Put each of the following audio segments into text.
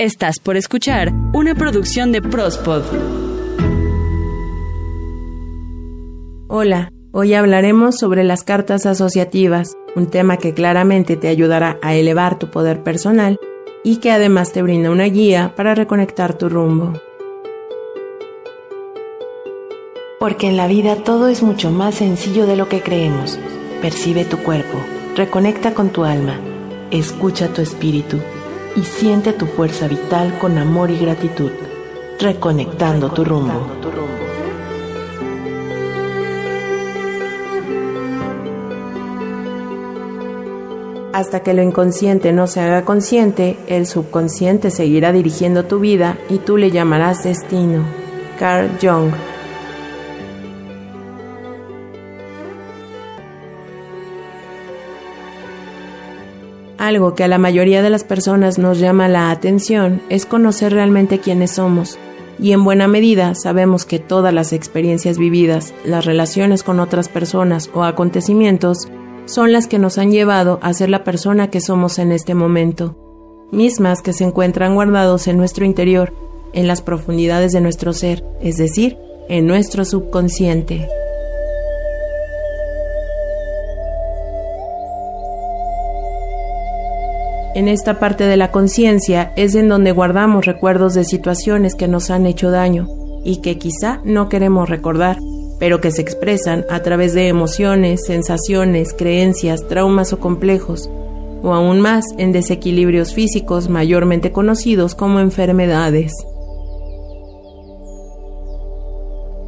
Estás por escuchar una producción de Prospod. Hola, hoy hablaremos sobre las cartas asociativas, un tema que claramente te ayudará a elevar tu poder personal y que además te brinda una guía para reconectar tu rumbo. Porque en la vida todo es mucho más sencillo de lo que creemos. Percibe tu cuerpo, reconecta con tu alma, escucha tu espíritu y siente tu fuerza vital con amor y gratitud, reconectando tu rumbo. Hasta que lo inconsciente no se haga consciente, el subconsciente seguirá dirigiendo tu vida y tú le llamarás destino. Carl Jung Algo que a la mayoría de las personas nos llama la atención es conocer realmente quiénes somos. Y en buena medida sabemos que todas las experiencias vividas, las relaciones con otras personas o acontecimientos son las que nos han llevado a ser la persona que somos en este momento, mismas que se encuentran guardados en nuestro interior, en las profundidades de nuestro ser, es decir, en nuestro subconsciente. En esta parte de la conciencia es en donde guardamos recuerdos de situaciones que nos han hecho daño y que quizá no queremos recordar, pero que se expresan a través de emociones, sensaciones, creencias, traumas o complejos, o aún más en desequilibrios físicos mayormente conocidos como enfermedades.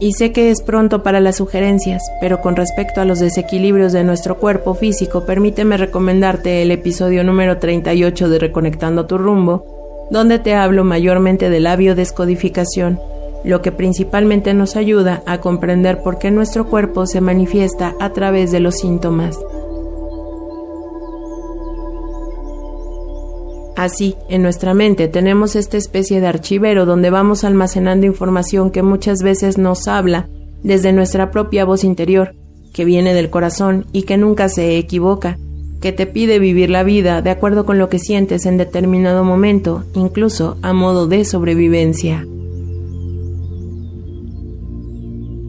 Y sé que es pronto para las sugerencias, pero con respecto a los desequilibrios de nuestro cuerpo físico, permíteme recomendarte el episodio número 38 de Reconectando tu rumbo, donde te hablo mayormente de la biodescodificación, lo que principalmente nos ayuda a comprender por qué nuestro cuerpo se manifiesta a través de los síntomas. Así, en nuestra mente tenemos esta especie de archivero donde vamos almacenando información que muchas veces nos habla desde nuestra propia voz interior, que viene del corazón y que nunca se equivoca, que te pide vivir la vida de acuerdo con lo que sientes en determinado momento, incluso a modo de sobrevivencia.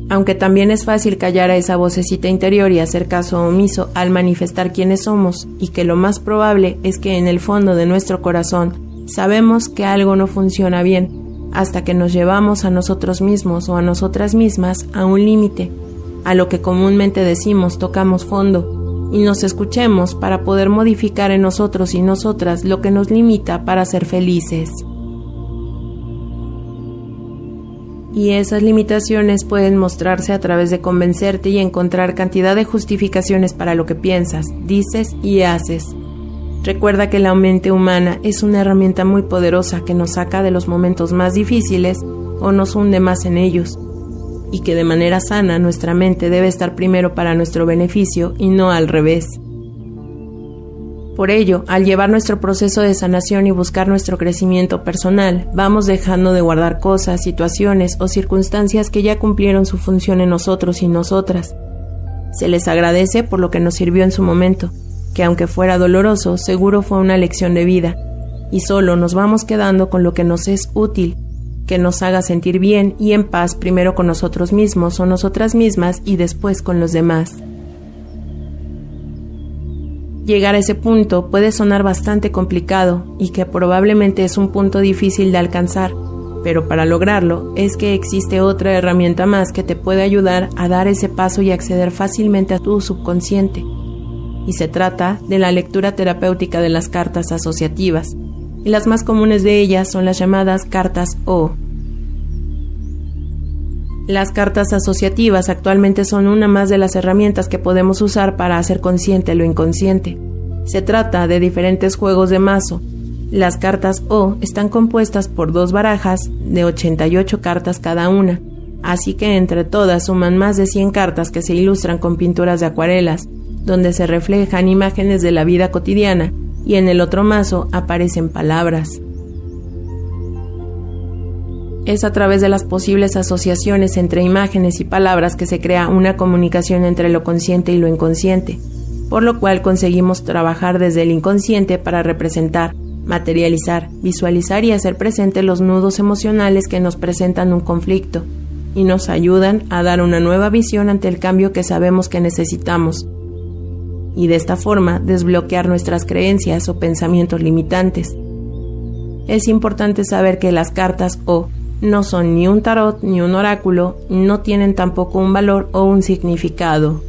Aunque también es fácil callar a esa vocecita interior y hacer caso omiso al manifestar quiénes somos, y que lo más probable es que en el fondo de nuestro corazón sabemos que algo no funciona bien, hasta que nos llevamos a nosotros mismos o a nosotras mismas a un límite, a lo que comúnmente decimos tocamos fondo, y nos escuchemos para poder modificar en nosotros y nosotras lo que nos limita para ser felices. Y esas limitaciones pueden mostrarse a través de convencerte y encontrar cantidad de justificaciones para lo que piensas, dices y haces. Recuerda que la mente humana es una herramienta muy poderosa que nos saca de los momentos más difíciles o nos hunde más en ellos, y que de manera sana nuestra mente debe estar primero para nuestro beneficio y no al revés. Por ello, al llevar nuestro proceso de sanación y buscar nuestro crecimiento personal, vamos dejando de guardar cosas, situaciones o circunstancias que ya cumplieron su función en nosotros y nosotras. Se les agradece por lo que nos sirvió en su momento, que aunque fuera doloroso, seguro fue una lección de vida, y solo nos vamos quedando con lo que nos es útil, que nos haga sentir bien y en paz primero con nosotros mismos o nosotras mismas y después con los demás. Llegar a ese punto puede sonar bastante complicado y que probablemente es un punto difícil de alcanzar, pero para lograrlo es que existe otra herramienta más que te puede ayudar a dar ese paso y acceder fácilmente a tu subconsciente. Y se trata de la lectura terapéutica de las cartas asociativas, y las más comunes de ellas son las llamadas cartas O. Las cartas asociativas actualmente son una más de las herramientas que podemos usar para hacer consciente lo inconsciente. Se trata de diferentes juegos de mazo. Las cartas O están compuestas por dos barajas de 88 cartas cada una, así que entre todas suman más de 100 cartas que se ilustran con pinturas de acuarelas, donde se reflejan imágenes de la vida cotidiana y en el otro mazo aparecen palabras. Es a través de las posibles asociaciones entre imágenes y palabras que se crea una comunicación entre lo consciente y lo inconsciente, por lo cual conseguimos trabajar desde el inconsciente para representar, materializar, visualizar y hacer presente los nudos emocionales que nos presentan un conflicto y nos ayudan a dar una nueva visión ante el cambio que sabemos que necesitamos y de esta forma desbloquear nuestras creencias o pensamientos limitantes. Es importante saber que las cartas O no son ni un tarot ni un oráculo, no tienen tampoco un valor o un significado.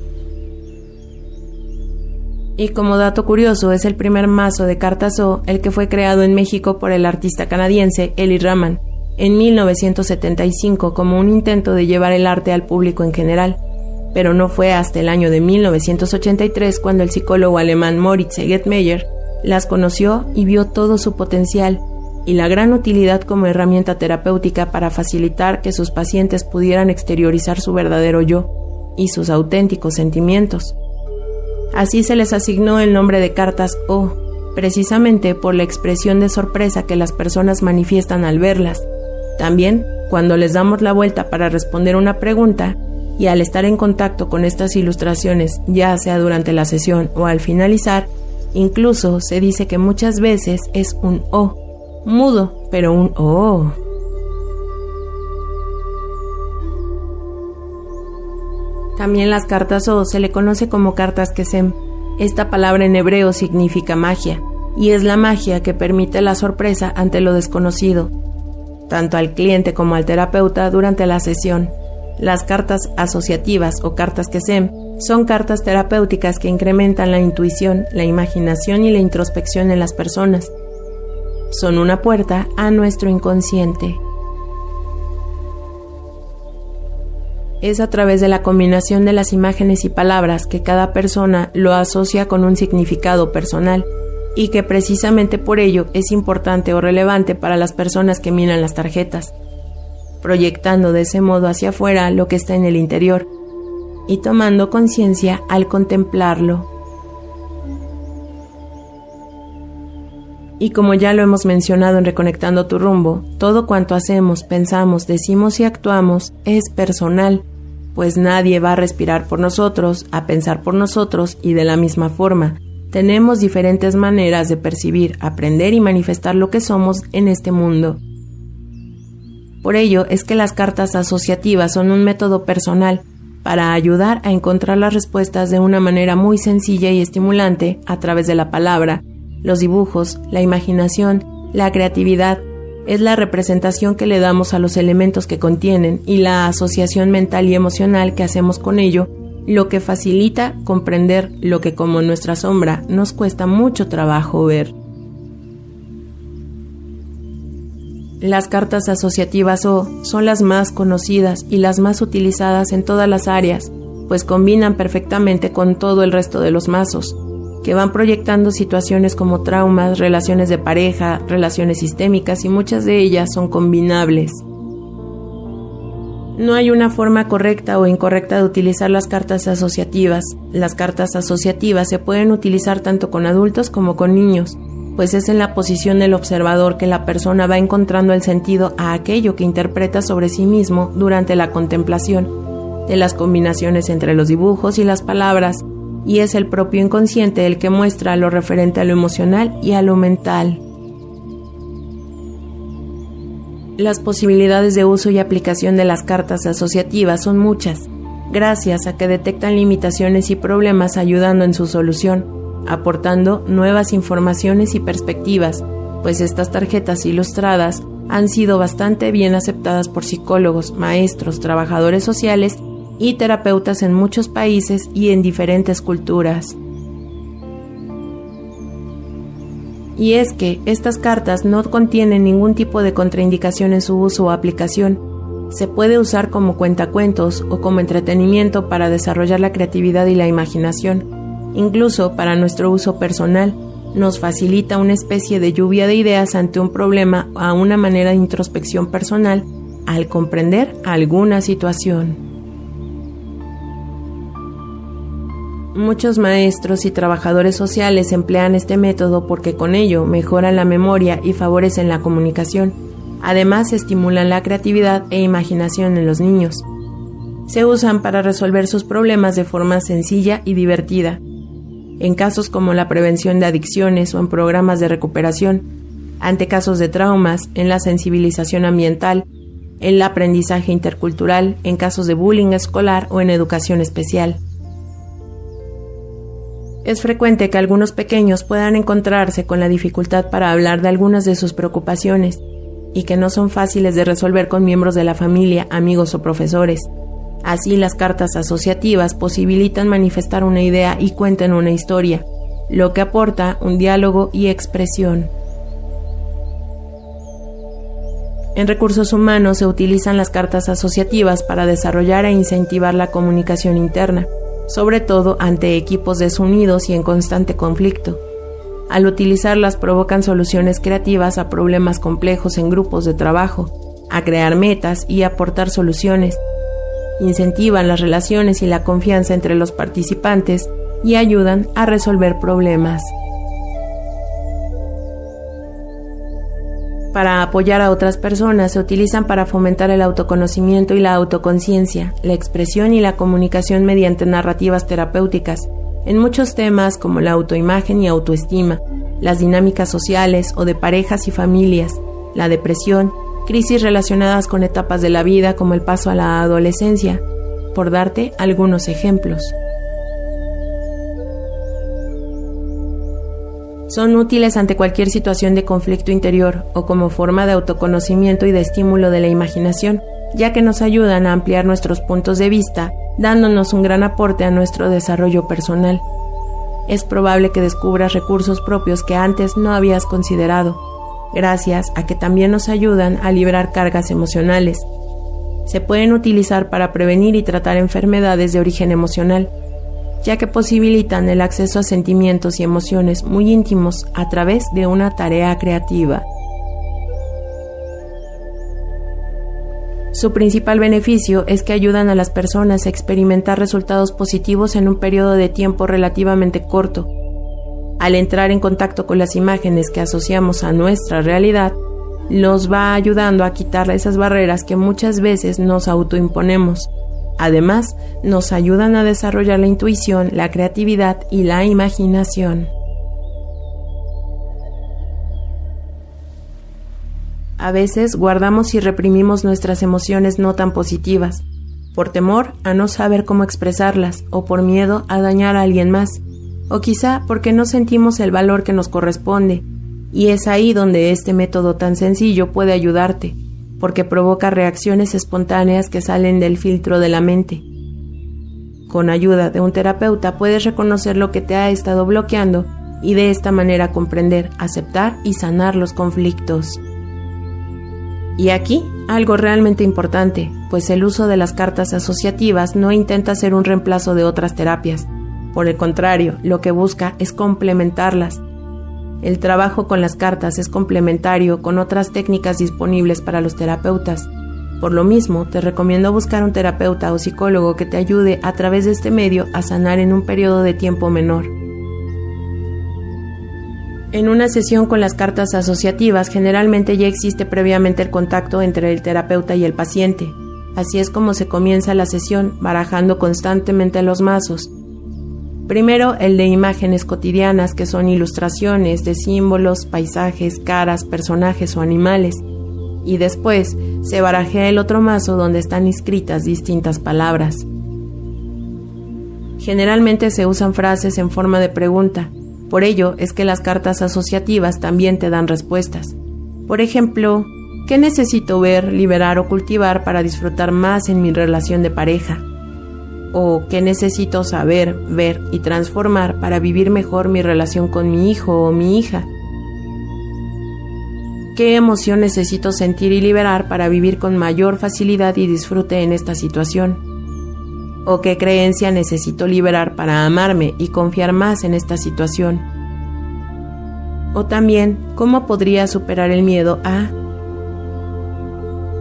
Y como dato curioso, es el primer mazo de cartas O el que fue creado en México por el artista canadiense Eli Raman en 1975 como un intento de llevar el arte al público en general, pero no fue hasta el año de 1983 cuando el psicólogo alemán Moritz Segetmeyer las conoció y vio todo su potencial y la gran utilidad como herramienta terapéutica para facilitar que sus pacientes pudieran exteriorizar su verdadero yo y sus auténticos sentimientos. Así se les asignó el nombre de cartas O, precisamente por la expresión de sorpresa que las personas manifiestan al verlas. También, cuando les damos la vuelta para responder una pregunta, y al estar en contacto con estas ilustraciones, ya sea durante la sesión o al finalizar, incluso se dice que muchas veces es un O, mudo, pero un O. También las cartas O se le conoce como cartas Kesem. Esta palabra en hebreo significa magia, y es la magia que permite la sorpresa ante lo desconocido, tanto al cliente como al terapeuta durante la sesión. Las cartas asociativas o cartas Kesem son cartas terapéuticas que incrementan la intuición, la imaginación y la introspección en las personas. Son una puerta a nuestro inconsciente. Es a través de la combinación de las imágenes y palabras que cada persona lo asocia con un significado personal y que precisamente por ello es importante o relevante para las personas que miran las tarjetas, proyectando de ese modo hacia afuera lo que está en el interior y tomando conciencia al contemplarlo. Y como ya lo hemos mencionado en Reconectando tu rumbo, todo cuanto hacemos, pensamos, decimos y actuamos es personal pues nadie va a respirar por nosotros, a pensar por nosotros y de la misma forma. Tenemos diferentes maneras de percibir, aprender y manifestar lo que somos en este mundo. Por ello es que las cartas asociativas son un método personal para ayudar a encontrar las respuestas de una manera muy sencilla y estimulante a través de la palabra, los dibujos, la imaginación, la creatividad, es la representación que le damos a los elementos que contienen y la asociación mental y emocional que hacemos con ello, lo que facilita comprender lo que como nuestra sombra nos cuesta mucho trabajo ver. Las cartas asociativas O son las más conocidas y las más utilizadas en todas las áreas, pues combinan perfectamente con todo el resto de los mazos, que van proyectando situaciones como traumas, relaciones de pareja, relaciones sistémicas y muchas de ellas son combinables. No hay una forma correcta o incorrecta de utilizar las cartas asociativas. Las cartas asociativas se pueden utilizar tanto con adultos como con niños, pues es en la posición del observador que la persona va encontrando el sentido a aquello que interpreta sobre sí mismo durante la contemplación, de las combinaciones entre los dibujos y las palabras, y es el propio inconsciente el que muestra lo referente a lo emocional y a lo mental. Las posibilidades de uso y aplicación de las cartas asociativas son muchas, gracias a que detectan limitaciones y problemas ayudando en su solución, aportando nuevas informaciones y perspectivas, pues estas tarjetas ilustradas han sido bastante bien aceptadas por psicólogos, maestros, trabajadores sociales y terapeutas en muchos países y en diferentes culturas. Y es que estas cartas no contienen ningún tipo de contraindicación en su uso o aplicación. Se puede usar como cuentacuentos o como entretenimiento para desarrollar la creatividad y la imaginación. Incluso para nuestro uso personal, nos facilita una especie de lluvia de ideas ante un problema a una manera de introspección personal al comprender alguna situación. Muchos maestros y trabajadores sociales emplean este método porque con ello mejoran la memoria y favorecen la comunicación. Además, estimulan la creatividad e imaginación en los niños. Se usan para resolver sus problemas de forma sencilla y divertida. En casos como la prevención de adicciones o en programas de recuperación, ante casos de traumas, en la sensibilización ambiental, en el aprendizaje intercultural, en casos de bullying escolar o en educación especial. Es frecuente que algunos pequeños puedan encontrarse con la dificultad para hablar de algunas de sus preocupaciones y que no son fáciles de resolver con miembros de la familia, amigos o profesores. Así las cartas asociativas posibilitan manifestar una idea y cuentan una historia, lo que aporta un diálogo y expresión. En recursos humanos se utilizan las cartas asociativas para desarrollar e incentivar la comunicación interna, sobre todo ante equipos desunidos y en constante conflicto. Al utilizarlas provocan soluciones creativas a problemas complejos en grupos de trabajo, a crear metas y aportar soluciones. Incentivan las relaciones y la confianza entre los participantes y ayudan a resolver problemas. Para apoyar a otras personas se utilizan para fomentar el autoconocimiento y la autoconciencia, la expresión y la comunicación mediante narrativas terapéuticas, en muchos temas como la autoimagen y autoestima, las dinámicas sociales o de parejas y familias, la depresión, crisis relacionadas con etapas de la vida como el paso a la adolescencia, por darte algunos ejemplos. Son útiles ante cualquier situación de conflicto interior o como forma de autoconocimiento y de estímulo de la imaginación, ya que nos ayudan a ampliar nuestros puntos de vista dándonos un gran aporte a nuestro desarrollo personal. Es probable que descubras recursos propios que antes no habías considerado, gracias a que también nos ayudan a liberar cargas emocionales. Se pueden utilizar para prevenir y tratar enfermedades de origen emocional, ya que posibilitan el acceso a sentimientos y emociones muy íntimos a través de una tarea creativa. Su principal beneficio es que ayudan a las personas a experimentar resultados positivos en un periodo de tiempo relativamente corto. Al entrar en contacto con las imágenes que asociamos a nuestra realidad, nos va ayudando a quitar esas barreras que muchas veces nos autoimponemos. Además, nos ayudan a desarrollar la intuición, la creatividad y la imaginación. A veces guardamos y reprimimos nuestras emociones no tan positivas, por temor a no saber cómo expresarlas o por miedo a dañar a alguien más, o quizá porque no sentimos el valor que nos corresponde, y es ahí donde este método tan sencillo puede ayudarte, porque provoca reacciones espontáneas que salen del filtro de la mente. Con ayuda de un terapeuta puedes reconocer lo que te ha estado bloqueando y de esta manera comprender, aceptar y sanar los conflictos. Y aquí algo realmente importante, pues el uso de las cartas asociativas no intenta ser un reemplazo de otras terapias. Por el contrario, lo que busca es complementarlas. El trabajo con las cartas es complementario con otras técnicas disponibles para los terapeutas. Por lo mismo, te recomiendo buscar un terapeuta o psicólogo que te ayude a través de este medio a sanar en un periodo de tiempo menor. En una sesión con las cartas asociativas generalmente ya existe previamente el contacto entre el terapeuta y el paciente. Así es como se comienza la sesión, barajando constantemente los mazos. Primero el de imágenes cotidianas, que son ilustraciones de símbolos, paisajes, caras, personajes o animales. Y después se barajea el otro mazo donde están inscritas distintas palabras. Generalmente se usan frases en forma de pregunta, por ello es que las cartas asociativas también te dan respuestas. Por ejemplo, ¿qué necesito ver, liberar o cultivar para disfrutar más en mi relación de pareja? ¿O qué necesito saber, ver y transformar para vivir mejor mi relación con mi hijo o mi hija? ¿Qué emoción necesito sentir y liberar para vivir con mayor facilidad y disfrute en esta situación? ¿O qué creencia necesito liberar para amarme y confiar más en esta situación? O también, ¿cómo podría superar el miedo a...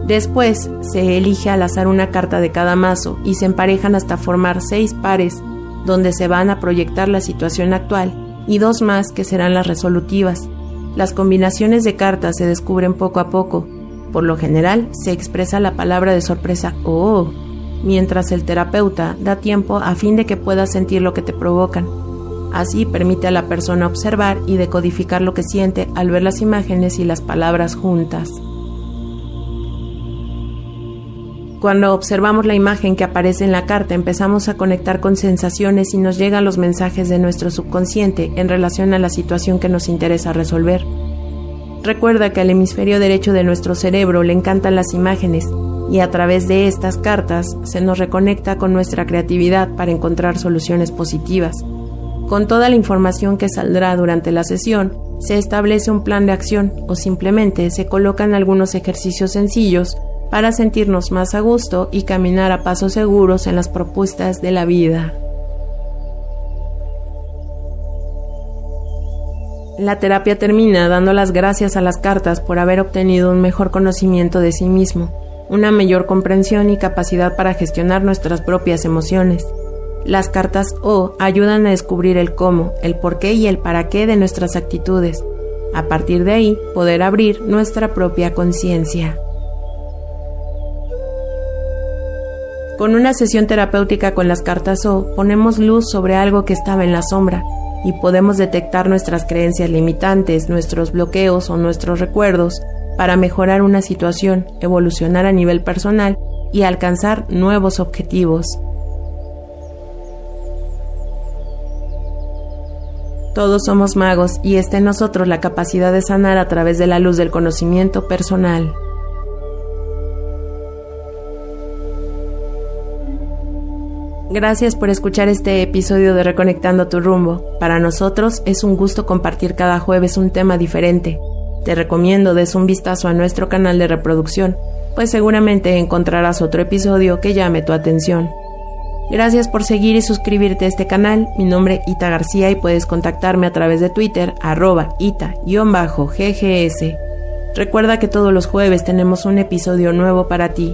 Después se elige al azar una carta de cada mazo y se emparejan hasta formar seis pares donde se van a proyectar la situación actual y dos más que serán las resolutivas. Las combinaciones de cartas se descubren poco a poco. Por lo general se expresa la palabra de sorpresa oh mientras el terapeuta da tiempo a fin de que puedas sentir lo que te provocan. Así permite a la persona observar y decodificar lo que siente al ver las imágenes y las palabras juntas. Cuando observamos la imagen que aparece en la carta, empezamos a conectar con sensaciones y nos llegan los mensajes de nuestro subconsciente en relación a la situación que nos interesa resolver. Recuerda que al hemisferio derecho de nuestro cerebro le encantan las imágenes y a través de estas cartas se nos reconecta con nuestra creatividad para encontrar soluciones positivas. Con toda la información que saldrá durante la sesión, se establece un plan de acción o simplemente se colocan algunos ejercicios sencillos para sentirnos más a gusto y caminar a pasos seguros en las propuestas de la vida. La terapia termina dando las gracias a las cartas por haber obtenido un mejor conocimiento de sí mismo, una mayor comprensión y capacidad para gestionar nuestras propias emociones. Las cartas O ayudan a descubrir el cómo, el por qué y el para qué de nuestras actitudes. A partir de ahí, poder abrir nuestra propia conciencia. Con una sesión terapéutica con las cartas O, ponemos luz sobre algo que estaba en la sombra y podemos detectar nuestras creencias limitantes, nuestros bloqueos o nuestros recuerdos para mejorar una situación, evolucionar a nivel personal y alcanzar nuevos objetivos. Todos somos magos y está en nosotros la capacidad de sanar a través de la luz del conocimiento personal. Gracias por escuchar este episodio de Reconectando tu rumbo. Para nosotros es un gusto compartir cada jueves un tema diferente. Te recomiendo des un vistazo a nuestro canal de reproducción, pues seguramente encontrarás otro episodio que llame tu atención. Gracias por seguir y suscribirte a este canal. Mi nombre es Ita García y puedes contactarme a través de Twitter, arroba ita-ggs. Recuerda que todos los jueves tenemos un episodio nuevo para ti.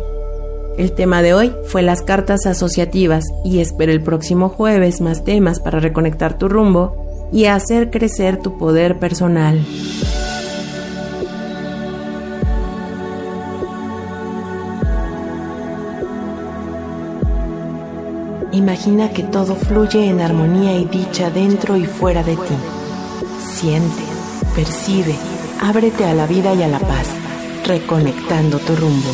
El tema de hoy fue las cartas asociativas y espero el próximo jueves más temas para reconectar tu rumbo y hacer crecer tu poder personal. Imagina que todo fluye en armonía y dicha dentro y fuera de ti. Siente, percibe, ábrete a la vida y a la paz, reconectando tu rumbo.